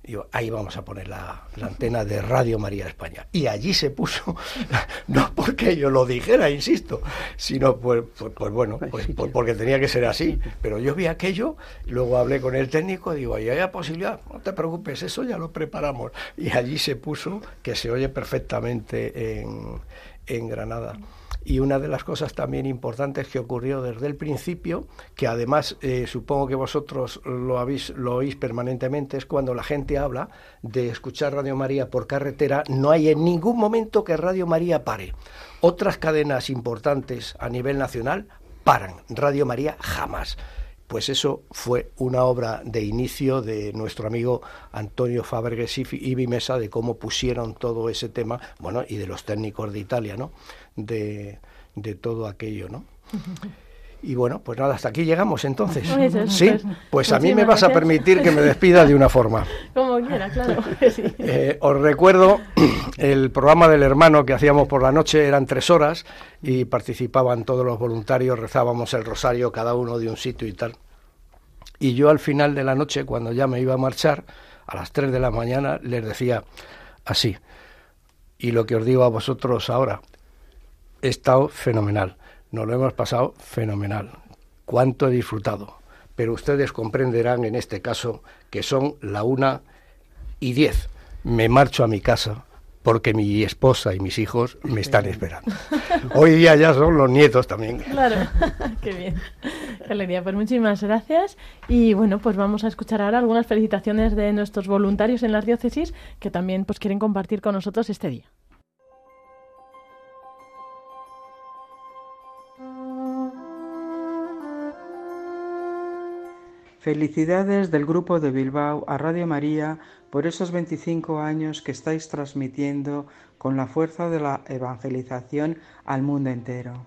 Digo, ahí vamos a poner la, antena de Radio María España. Y allí se puso, no porque yo lo dijera, insisto, sino pues, pues, pues bueno, pues, pues, porque tenía que ser así. Pero yo vi aquello, luego hablé con el técnico, digo, ahí hay posibilidad, no te preocupes, eso ya lo preparamos. Y allí se puso que se oye perfectamente en, en Granada y una de las cosas también importantes que ocurrió desde el principio, que además eh, supongo que vosotros lo, habéis, lo oís permanentemente, es cuando la gente habla de escuchar Radio María por carretera, no hay en ningún momento que Radio María pare. Otras cadenas importantes a nivel nacional paran, Radio María jamás pues eso fue una obra de inicio de nuestro amigo Antonio Fabregues y Vimesa de cómo pusieron todo ese tema, bueno, y de los técnicos de Italia, ¿no? De, de todo aquello, ¿no? Y bueno, pues nada, hasta aquí llegamos entonces. Pues sí, pues a mí me vas a permitir que me despida de una forma. Como quiera, claro. Eh, os recuerdo el programa del hermano que hacíamos por la noche, eran tres horas y participaban todos los voluntarios, rezábamos el rosario cada uno de un sitio y tal. Y yo al final de la noche, cuando ya me iba a marchar, a las tres de la mañana, les decía así, y lo que os digo a vosotros ahora, he estado fenomenal. Nos lo hemos pasado fenomenal. Cuánto he disfrutado. Pero ustedes comprenderán en este caso que son la una y diez. Me marcho a mi casa porque mi esposa y mis hijos me están esperando. Hoy día ya son los nietos también. Claro, qué bien. Galería, pues muchísimas gracias. Y bueno, pues vamos a escuchar ahora algunas felicitaciones de nuestros voluntarios en las diócesis que también pues quieren compartir con nosotros este día. Felicidades del Grupo de Bilbao a Radio María por esos 25 años que estáis transmitiendo con la fuerza de la evangelización al mundo entero.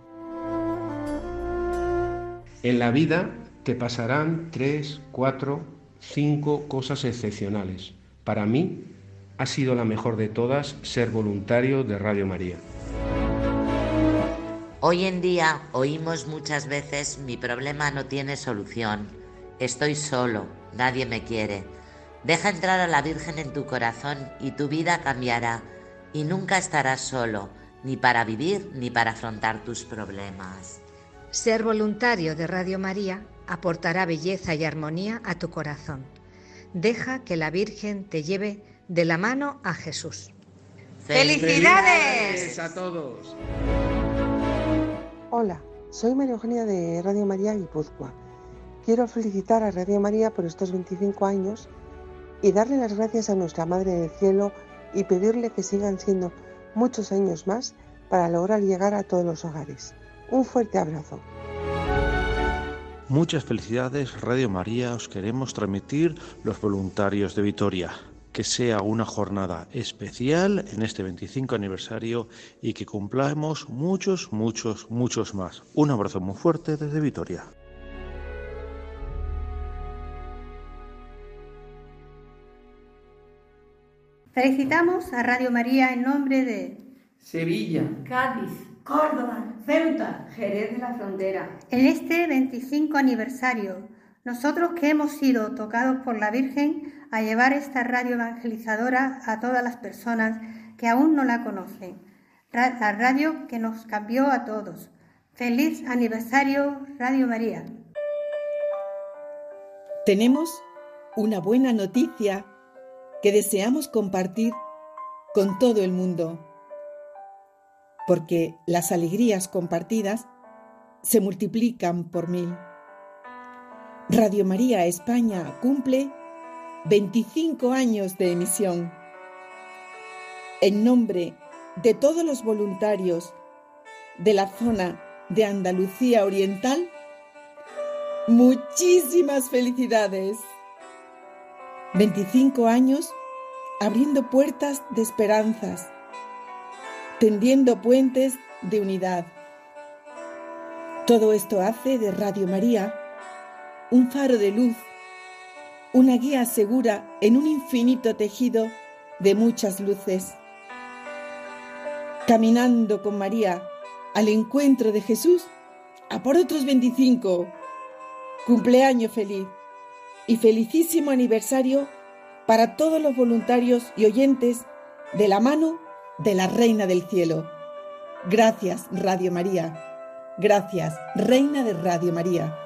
En la vida te pasarán tres, cuatro, cinco cosas excepcionales. Para mí ha sido la mejor de todas ser voluntario de Radio María. Hoy en día oímos muchas veces mi problema no tiene solución Estoy solo, nadie me quiere. Deja entrar a la Virgen en tu corazón y tu vida cambiará y nunca estarás solo, ni para vivir ni para afrontar tus problemas. Ser voluntario de Radio María aportará belleza y armonía a tu corazón. Deja que la Virgen te lleve de la mano a Jesús. ¡Felicidades! a todos! Hola, soy María Eugenia de Radio María Guipúzcoa Quiero felicitar a Radio María por estos 25 años y darle las gracias a nuestra Madre del Cielo y pedirle que sigan siendo muchos años más para lograr llegar a todos los hogares. Un fuerte abrazo. Muchas felicidades Radio María, os queremos transmitir los voluntarios de Vitoria. Que sea una jornada especial en este 25 aniversario y que cumplamos muchos, muchos, muchos más. Un abrazo muy fuerte desde Vitoria. Felicitamos a Radio María en nombre de Sevilla, Cádiz, Córdoba, Ceuta, Jerez de la Frontera. En este 25 aniversario, nosotros que hemos sido tocados por la Virgen a llevar esta radio evangelizadora a todas las personas que aún no la conocen. La radio que nos cambió a todos. Feliz aniversario, Radio María. Tenemos una buena noticia que deseamos compartir con todo el mundo, porque las alegrías compartidas se multiplican por mil. Radio María España cumple 25 años de emisión. En nombre de todos los voluntarios de la zona de Andalucía Oriental, muchísimas felicidades. 25 años abriendo puertas de esperanzas, tendiendo puentes de unidad. Todo esto hace de Radio María un faro de luz, una guía segura en un infinito tejido de muchas luces. Caminando con María al encuentro de Jesús, a por otros 25. Cumpleaños feliz y felicísimo aniversario para todos los voluntarios y oyentes de la mano de la Reina del Cielo. Gracias, Radio María. Gracias, Reina de Radio María.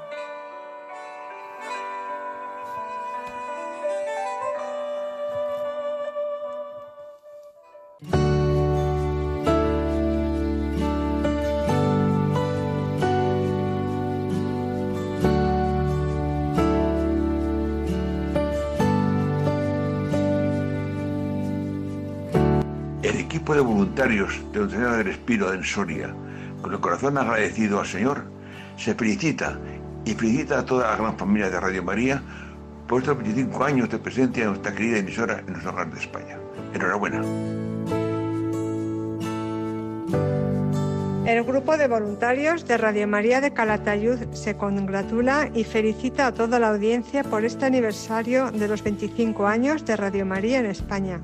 Voluntarios de Nuestra del Espiro en Soria, con el corazón agradecido al Señor, se felicita y felicita a toda la gran familia de Radio María por estos 25 años de presencia en nuestra querida emisora en nuestro hogar de España. Enhorabuena. El grupo de voluntarios de Radio María de Calatayud se congratula y felicita a toda la audiencia por este aniversario de los 25 años de Radio María en España.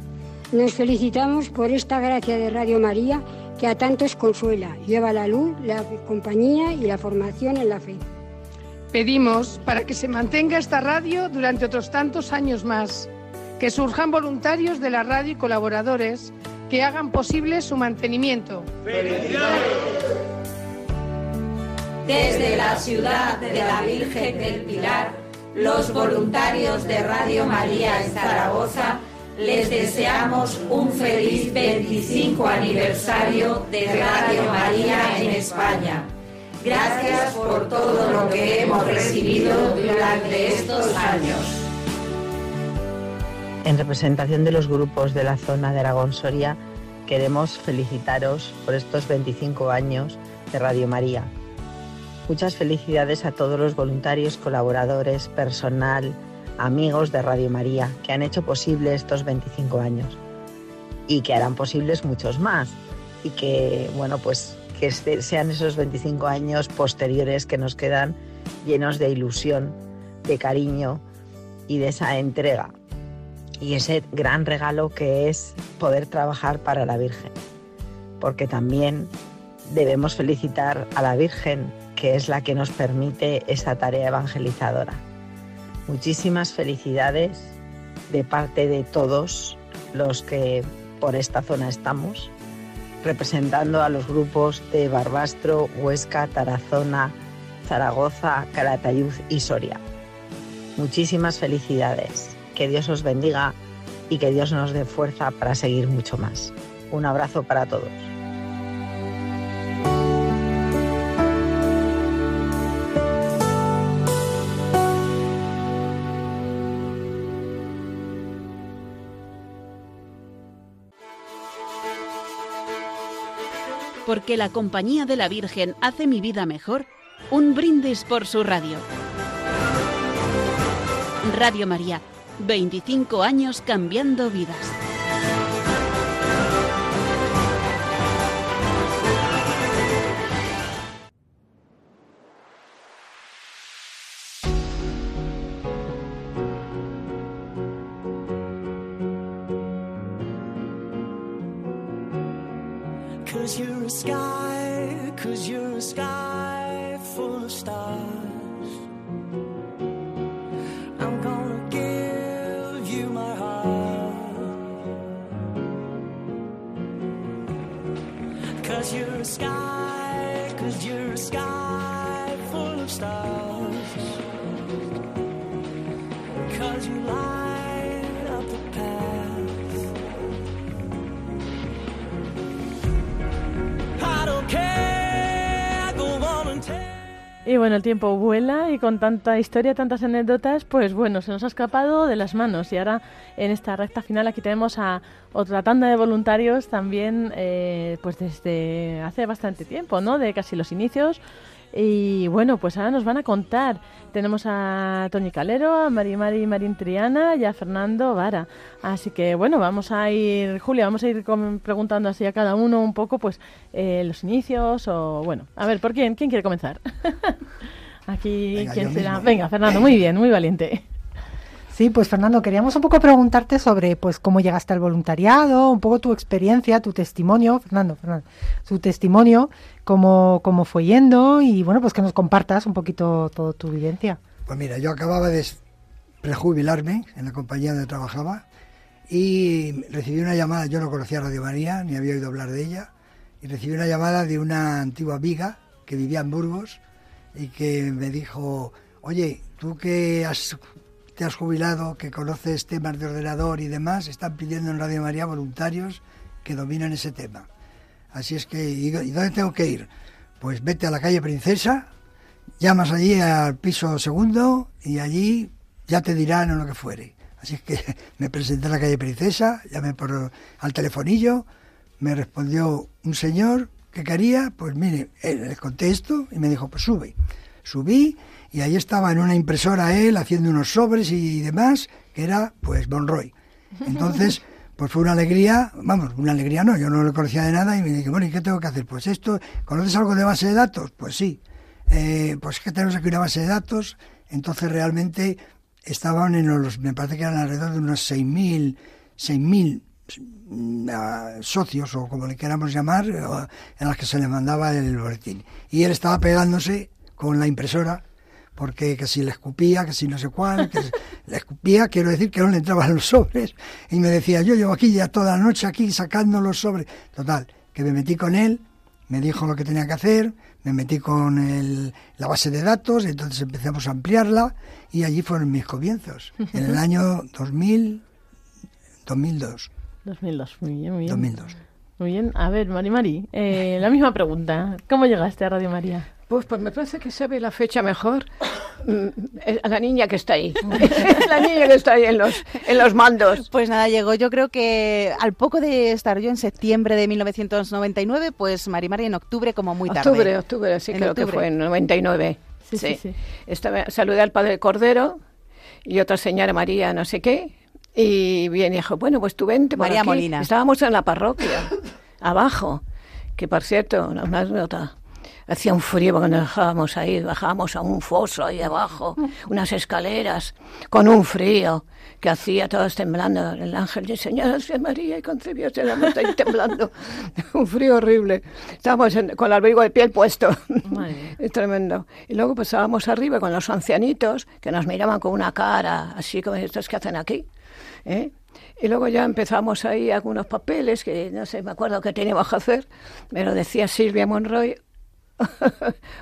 Nos felicitamos por esta gracia de Radio María que a tantos consuela, lleva la luz, la compañía y la formación en la fe. Pedimos para que se mantenga esta radio durante otros tantos años más que surjan voluntarios de la radio y colaboradores que hagan posible su mantenimiento. Desde la ciudad de la Virgen del Pilar, los voluntarios de Radio María en Zaragoza les deseamos un feliz 25 aniversario de Radio María en España. Gracias por todo lo que hemos recibido durante estos años. En representación de los grupos de la zona de Aragón Soria, queremos felicitaros por estos 25 años de Radio María. Muchas felicidades a todos los voluntarios, colaboradores, personal, amigos de Radio María que han hecho posible estos 25 años y que harán posibles muchos más y que, bueno, pues que este, sean esos 25 años posteriores que nos quedan llenos de ilusión, de cariño y de esa entrega y ese gran regalo que es poder trabajar para la Virgen. Porque también debemos felicitar a la Virgen, que es la que nos permite esa tarea evangelizadora. Muchísimas felicidades de parte de todos los que por esta zona estamos, representando a los grupos de Barbastro, Huesca, Tarazona, Zaragoza, Calatayud y Soria. Muchísimas felicidades que Dios os bendiga y que Dios nos dé fuerza para seguir mucho más. Un abrazo para todos. Porque la compañía de la Virgen hace mi vida mejor, un brindis por su radio. Radio María 25 años cambiando vidas. Tiempo vuela y con tanta historia, tantas anécdotas, pues bueno, se nos ha escapado de las manos. Y ahora en esta recta final aquí tenemos a otra tanda de voluntarios también, eh, pues desde hace bastante tiempo, ¿no? De casi los inicios. Y bueno, pues ahora nos van a contar. Tenemos a Tony Calero, a Mari Mari Marín Triana y a Fernando Vara. Así que bueno, vamos a ir, Julia, vamos a ir preguntando así a cada uno un poco, pues eh, los inicios o bueno, a ver, ¿por quién? ¿Quién quiere comenzar? Aquí, ¿quién será? Venga, Fernando, muy bien, muy valiente. Sí, pues Fernando, queríamos un poco preguntarte sobre pues cómo llegaste al voluntariado, un poco tu experiencia, tu testimonio, Fernando, Fernando, tu testimonio, cómo, cómo fue yendo y bueno, pues que nos compartas un poquito toda tu vivencia. Pues mira, yo acababa de prejubilarme en la compañía donde trabajaba y recibí una llamada, yo no conocía Radio María, ni había oído hablar de ella, y recibí una llamada de una antigua amiga que vivía en Burgos y que me dijo, oye, tú que has te has jubilado, que conoces temas de ordenador y demás, están pidiendo en Radio María voluntarios que dominan ese tema. Así es que, ¿y dónde tengo que ir? Pues vete a la calle Princesa, llamas allí al piso segundo y allí ya te dirán o lo que fuere. Así es que me presenté a la calle Princesa, llamé por al telefonillo, me respondió un señor que quería, pues mire, le conté esto y me dijo, pues sube. Subí y ahí estaba en una impresora él haciendo unos sobres y demás, que era pues Bonroy. Entonces, pues fue una alegría, vamos, una alegría no, yo no lo conocía de nada y me dije, bueno, ¿y qué tengo que hacer? Pues esto, ¿conoces algo de base de datos? Pues sí. Eh, pues que tenemos aquí una base de datos, entonces realmente estaban en los, me parece que eran alrededor de unos 6.000, 6.000 mm, socios o como le queramos llamar, en las que se le mandaba el boletín. Y él estaba pegándose con la impresora porque que si le escupía, que si no sé cuál, que le escupía, quiero decir que no le entraban los sobres, y me decía, yo llevo aquí ya toda la noche aquí sacando los sobres. Total, que me metí con él, me dijo lo que tenía que hacer, me metí con el, la base de datos, entonces empezamos a ampliarla, y allí fueron mis comienzos, en el año 2000, 2002. 2002, muy bien, muy bien. 2002. Muy bien. A ver, Mari Mari, eh, la misma pregunta. ¿Cómo llegaste a Radio María? Pues, pues me parece que sabe la fecha mejor mm, a la niña que está ahí. la niña que está ahí en los, en los mandos. Pues nada, llegó yo creo que al poco de estar yo en septiembre de 1999, pues Mari Mari en octubre como muy tarde. Octubre, octubre, sí, creo que fue en 99. Sí, sí, sí. Estaba, saludé al padre Cordero y otra señora María no sé qué. Y bien, dijo, bueno, pues tú vente por María aquí. Molina. Estábamos en la parroquia, abajo, que por cierto, una anécdota, hacía un frío cuando dejábamos ahí, bajábamos a un foso ahí abajo, unas escaleras, con un frío que hacía todos temblando. El ángel de Señor, Hacia María y concebió se la ahí temblando. un frío horrible. Estábamos en- con el abrigo de piel puesto. es tremendo. Y luego pasábamos arriba con los ancianitos que nos miraban con una cara, así como estos que hacen aquí. ¿eh? Y luego ya empezamos ahí algunos papeles que no sé, me acuerdo que teníamos que hacer. Me lo decía Silvia Monroy,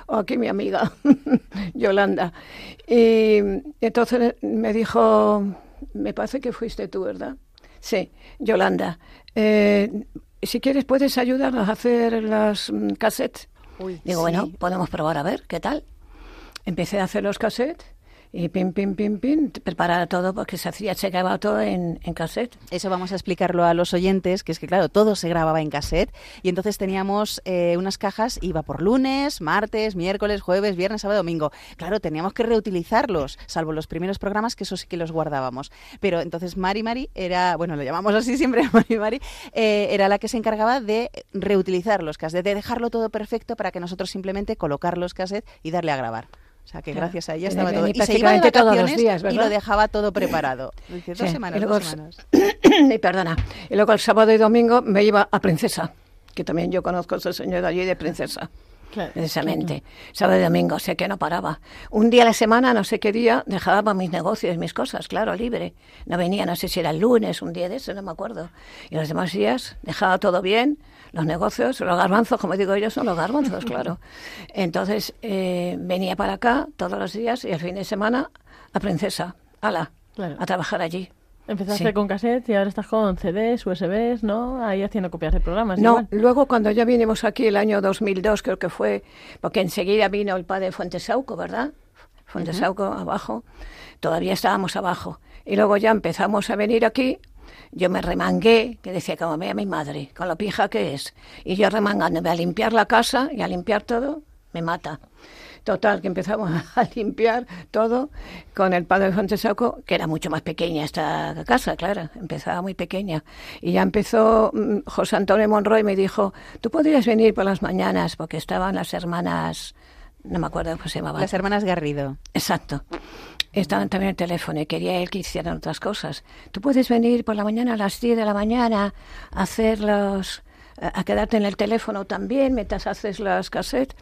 o aquí mi amiga, Yolanda. Y entonces me dijo, me parece que fuiste tú, ¿verdad? Sí, Yolanda. eh, si quieres puedes ayudarnos a hacer las mm, cassettes. Digo, bueno, podemos probar a ver, ¿qué tal? Empecé a hacer los cassettes y pim, pim, pim, pim, preparar todo porque se hacía, se grababa todo en, en cassette. Eso vamos a explicarlo a los oyentes, que es que claro, todo se grababa en cassette y entonces teníamos eh, unas cajas, iba por lunes, martes, miércoles, jueves, viernes, sábado, domingo. Claro, teníamos que reutilizarlos, salvo los primeros programas, que eso sí que los guardábamos. Pero entonces Mari Mari era, bueno, lo llamamos así siempre, Mari Mari, eh, era la que se encargaba de reutilizar los cassettes, de dejarlo todo perfecto para que nosotros simplemente colocar los cassettes y darle a grabar. O sea, que Claro. gracias a ella estaba todo. Y se iba de todos los días, y lo dejaba todo preparado. Dice, dos Sí, semanas, luego dos semanas. y perdona. Y luego el sábado y domingo me iba a Princesa, que también yo conozco a ese señor de allí de Princesa. precisamente. Sábado y domingo, sé que no paraba. Un día a la semana, no sé qué día, dejaba mis negocios, mis cosas, claro, libre. No venía, no sé si era el lunes, un día de eso, no me acuerdo. Y los demás días dejaba todo bien, los negocios, los garbanzos, como digo yo, son los garbanzos, claro. Entonces eh, venía para acá todos los días y el fin de semana a Princesa, ala, a trabajar allí. Empezaste Sí. con cassette y ahora estás con CDs, USBs, ¿no? Ahí haciendo copias de programas. No, igual. luego cuando ya vinimos aquí el año 2002, creo que fue, porque enseguida vino el padre Fuentesauco, ¿verdad? Fuentesauco abajo, todavía estábamos abajo. Y luego ya empezamos a venir aquí, yo me remangué, que decía como vea mi madre, con lo pija que es. Y yo remangándome a limpiar la casa y a limpiar todo, me mata. Total, que empezamos a limpiar todo con el padre Fuentesauco, que era mucho más pequeña esta casa, claro, empezaba muy pequeña. Y ya empezó mm, José Antonio Monroy me dijo, tú podrías venir por las mañanas, porque estaban las hermanas, no me acuerdo cómo se llamaban. Las hermanas Garrido. Exacto. Estaban también el teléfono y quería él que hicieran otras cosas. Tú puedes venir por la mañana a las 10 de la mañana a hacer los a quedarte en el teléfono también mientras haces las cassettes.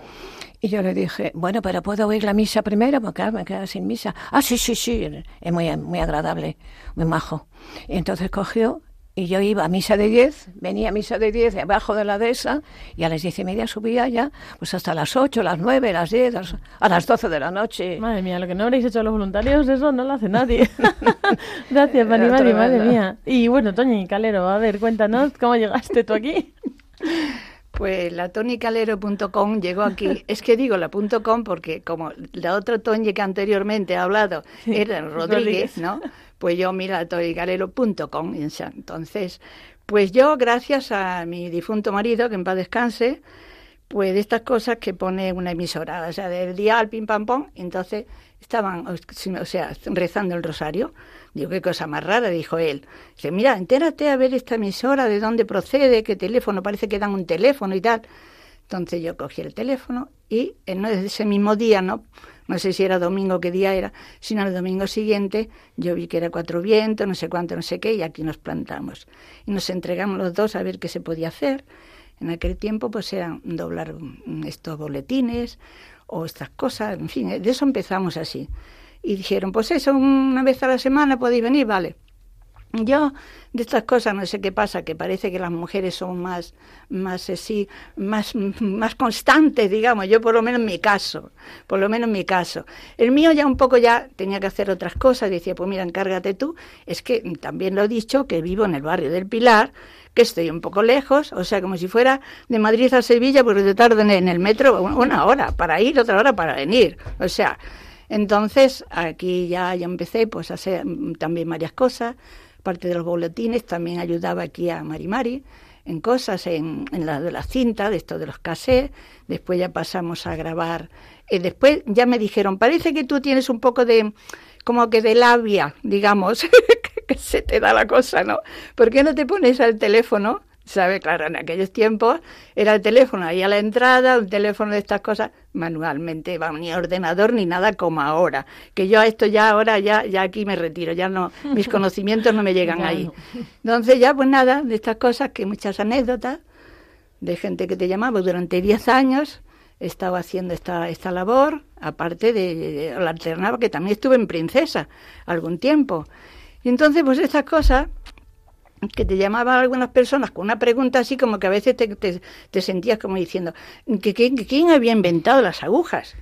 Y yo le dije, bueno, pero puedo oír la misa primero porque me quedo sin misa. Ah, sí, sí, sí, es muy, muy agradable, muy majo. Y entonces cogió y yo iba a misa de 10, venía a misa de 10 debajo de la dehesa y a las diez y media subía ya, pues hasta las 8, las 9, las 10, las- a las 12 de la noche. Madre mía, lo que no habréis hecho los voluntarios, eso no lo hace nadie. Gracias, Mari, madre mía. Y bueno, Toñi Calero, a ver, cuéntanos cómo llegaste tú aquí. Pues la tonicalero.com llegó aquí. Es que digo la punto .com porque como la otra Toñi que anteriormente ha hablado era Rodríguez, Rodríguez. ¿no? Pues yo mira esa- Entonces, pues yo gracias a mi difunto marido, que en paz descanse, pues de estas cosas que pone una emisora, o sea, del día al pim pam pom, entonces estaban, o sea, rezando el rosario. Digo, qué cosa más rara, dijo él. Dice, mira, entérate a ver esta emisora, de dónde procede, qué teléfono, parece que dan un teléfono y tal. Entonces yo cogí el teléfono y en ese mismo día, no, no sé si era domingo, qué día era, sino el domingo siguiente yo vi que era cuatro vientos, no sé cuánto, no sé qué, y aquí nos plantamos. Y nos entregamos los dos a ver qué se podía hacer. En aquel tiempo pues eran doblar mm, estos boletines o estas cosas, en fin, de eso empezamos así. Y dijeron, pues eso, una vez a la semana podéis venir, vale. Yo de estas cosas no sé qué pasa, que parece que las mujeres son más, más así, más, más constantes, digamos. Yo por lo menos en mi caso, por lo menos en mi caso. El mío ya un poco ya tenía que hacer otras cosas. Decía, pues mira, encárgate tú. Es que también lo he dicho que vivo en el barrio del Pilar, que estoy un poco lejos, o sea, como si fuera de Madrid a Sevilla, porque te tardan en el metro una hora para ir, otra hora para venir. O sea, entonces aquí ya, ya empecé pues a hacer también varias cosas parte de los boletines, también ayudaba aquí a Mari Mari en cosas, en, en la de la cinta, de esto de los cassettes, después ya pasamos a grabar, y después ya me dijeron, parece que tú tienes un poco de, como que de labia, digamos, que se te da la cosa, ¿no? ¿Por qué no te pones al teléfono ¿Sabe? Claro, en aquellos tiempos era el teléfono ahí a la entrada, un teléfono de estas cosas manualmente, ni ordenador ni nada como ahora. Que yo a esto ya ahora ya, ya aquí me retiro, ya no, mis conocimientos no me llegan ahí. Entonces ya pues nada, de estas cosas que muchas anécdotas de gente que te llamaba durante 10 años estaba haciendo esta, esta labor, aparte de, de, la alternaba, que también estuve en Princesa algún tiempo. Y entonces, pues estas cosas que te llamaban algunas personas con una pregunta así como que a veces te, te, sentías como diciendo, ¿que, quién había inventado las agujas?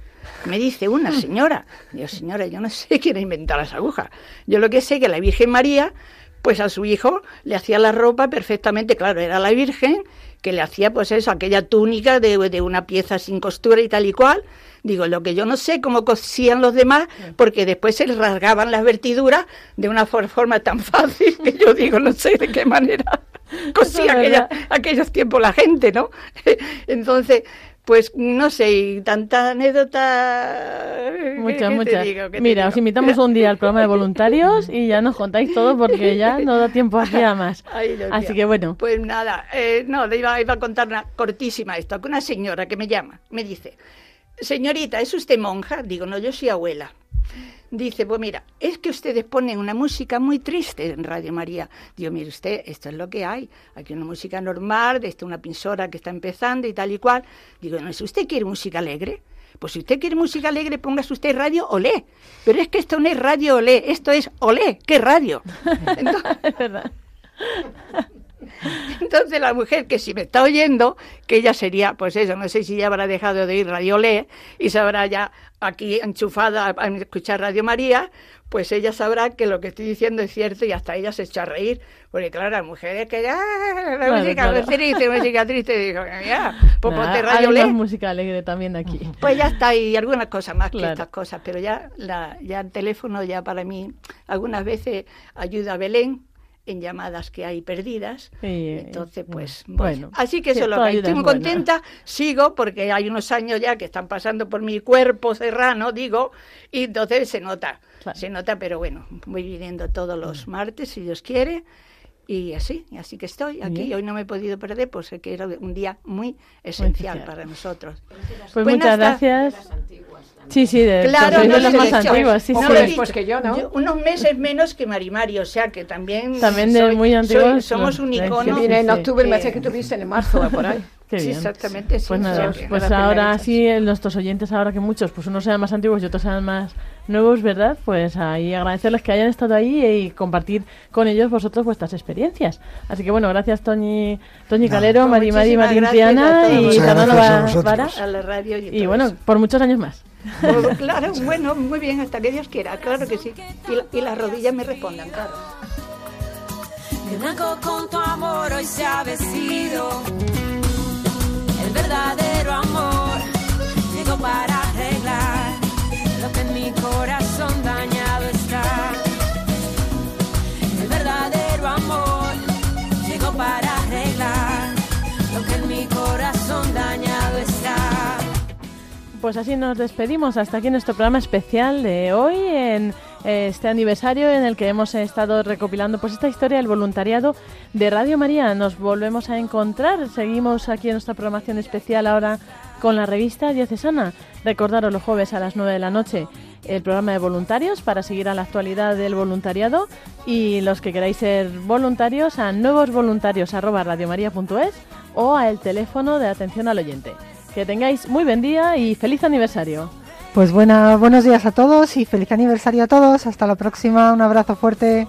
Me dice una señora, yo señora, yo no sé quién ha inventado las agujas. Yo lo que sé es que la Virgen María, pues a su hijo le hacía la ropa perfectamente, claro, era la Virgen, que le hacía pues eso, aquella túnica de, de una pieza sin costura y tal y cual, Digo, lo que yo no sé cómo cosían los demás, porque después se les rasgaban las vertiduras de una forma tan fácil que yo digo, no sé de qué manera cosía aquella, aquellos tiempos la gente, ¿no? Entonces, pues no sé, y tanta anécdota. Muchas, muchas. Mira, os invitamos un día al programa de voluntarios y ya nos contáis todo porque ya no da tiempo a más. Así que bueno. Pues nada, eh, no, iba, iba a contar una cortísima esto, que una señora que me llama, me dice, señorita, ¿es usted monja? Digo, no, yo soy abuela. Dice, pues mira, es que ustedes ponen una música muy triste en Radio María. Digo, mire usted, esto es lo que hay. Aquí una música normal, de esta una pinzora que está empezando y tal y cual. Digo, ¿no es usted quiere música alegre? Pues si usted quiere música alegre, póngase usted radio olé. Pero es que esto no es radio olé, esto es olé. ¿Qué radio? es verdad. Entonces la mujer que si me está oyendo, que ella sería, pues eso, no sé si ya habrá dejado de ir Radio Le y se habrá ya aquí enchufada a escuchar Radio María, pues ella sabrá que lo que estoy diciendo es cierto y hasta ella se echa a reír, porque claro, las mujeres que ya, la música claro. triste, música triste, digo, ya, pues ponte Radio música alegre también aquí. Pues ya está, y algunas cosas más que estas cosas, pero ya, la, ya el teléfono ya para mí, algunas veces ayuda a Belén, en llamadas que hay perdidas. Entonces, pues bueno. Así que eso lo que estoy muy contenta, sigo porque hay unos años ya que están pasando por mi cuerpo serrano, digo, y entonces se nota, se nota, pero bueno, voy viniendo todos los martes si Dios quiere. Y así, así que estoy aquí. Hoy no me he podido perder, pues que era un día muy esencial, para nosotros. Pues muchas gracias. Sí, sí, de, claro, de los más antiguos, sí, no, sí. Pues que yo, ¿no? unos meses menos que Marimari, o sea que también... También de muy antiguos. somos un icono. Sí, en octubre, el mes que tuviste en marzo, por ahí. Qué sí, exactamente. Sí, pues nada, pues ahora sí, nuestros oyentes, ahora que muchos, pues unos sean más antiguos y otros sean más nuevos, ¿verdad? Pues ahí agradecerles que hayan estado ahí y compartir con ellos vosotros vuestras experiencias. Así que bueno, gracias Toñi, Toñi Calero, Mari Mari Marinciana y Fernando Vara. A la radio y, y bueno, por muchos años más. Pues, claro, bueno, muy bien, hasta que Dios quiera, claro que sí. Y, y las rodillas me respondan, claro. Pues así nos despedimos. Hasta aquí nuestro programa especial de hoy en este aniversario en el que hemos estado recopilando pues esta historia del voluntariado de Radio María. Nos volvemos a encontrar. Seguimos aquí en nuestra programación especial ahora con la revista Diocesana. Recordaros los jueves a las 9 de la noche el programa de voluntarios para seguir a la actualidad del voluntariado y los que queráis ser voluntarios a nuevosvoluntarios@radiomaria.es o al teléfono de atención al oyente Que tengáis muy buen día y feliz aniversario. Pues buena, buenos días a todos y feliz aniversario a todos. Hasta la próxima. Un abrazo fuerte.